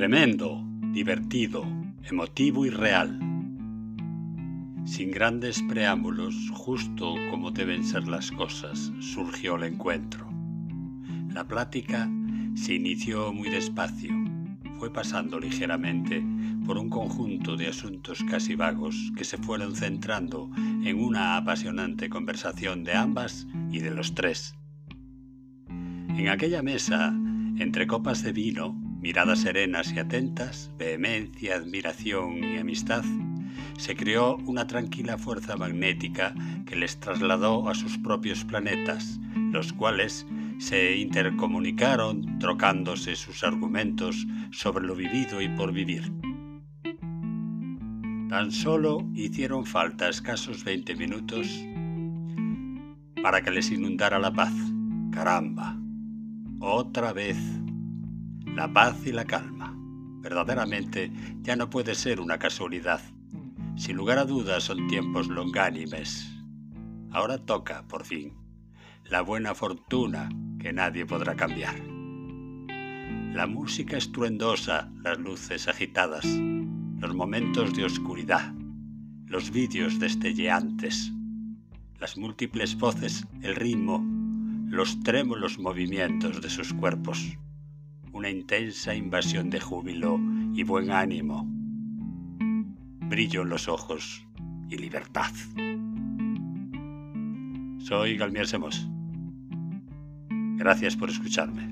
Tremendo, divertido, emotivo y real. Sin grandes preámbulos, justo como deben ser las cosas, surgió el encuentro. La plática se inició muy despacio, fue pasando ligeramente por un conjunto de asuntos casi vagos que se fueron centrando en una apasionante conversación de ambas y de los tres. En aquella mesa, entre copas de vino, miradas serenas y atentas, vehemencia, admiración y amistad, se creó una tranquila fuerza magnética que les trasladó a sus propios planetas, los cuales se intercomunicaron trocándose sus argumentos sobre lo vivido y por vivir. Tan solo hicieron falta escasos 20 minutos para que les inundara la paz. Caramba, otra vez la paz y la calma. Verdaderamente ya no puede ser una casualidad. Sin lugar a dudas son tiempos longánimes. Ahora toca, por fin, la buena fortuna que nadie podrá cambiar. La música estruendosa, las luces agitadas, los momentos de oscuridad, los vídeos destelleantes, las múltiples voces, el ritmo, los trémulos movimientos de sus cuerpos una intensa invasión de júbilo y buen ánimo, brillo en los ojos y libertad. Soy Galmier Semos. Gracias por escucharme.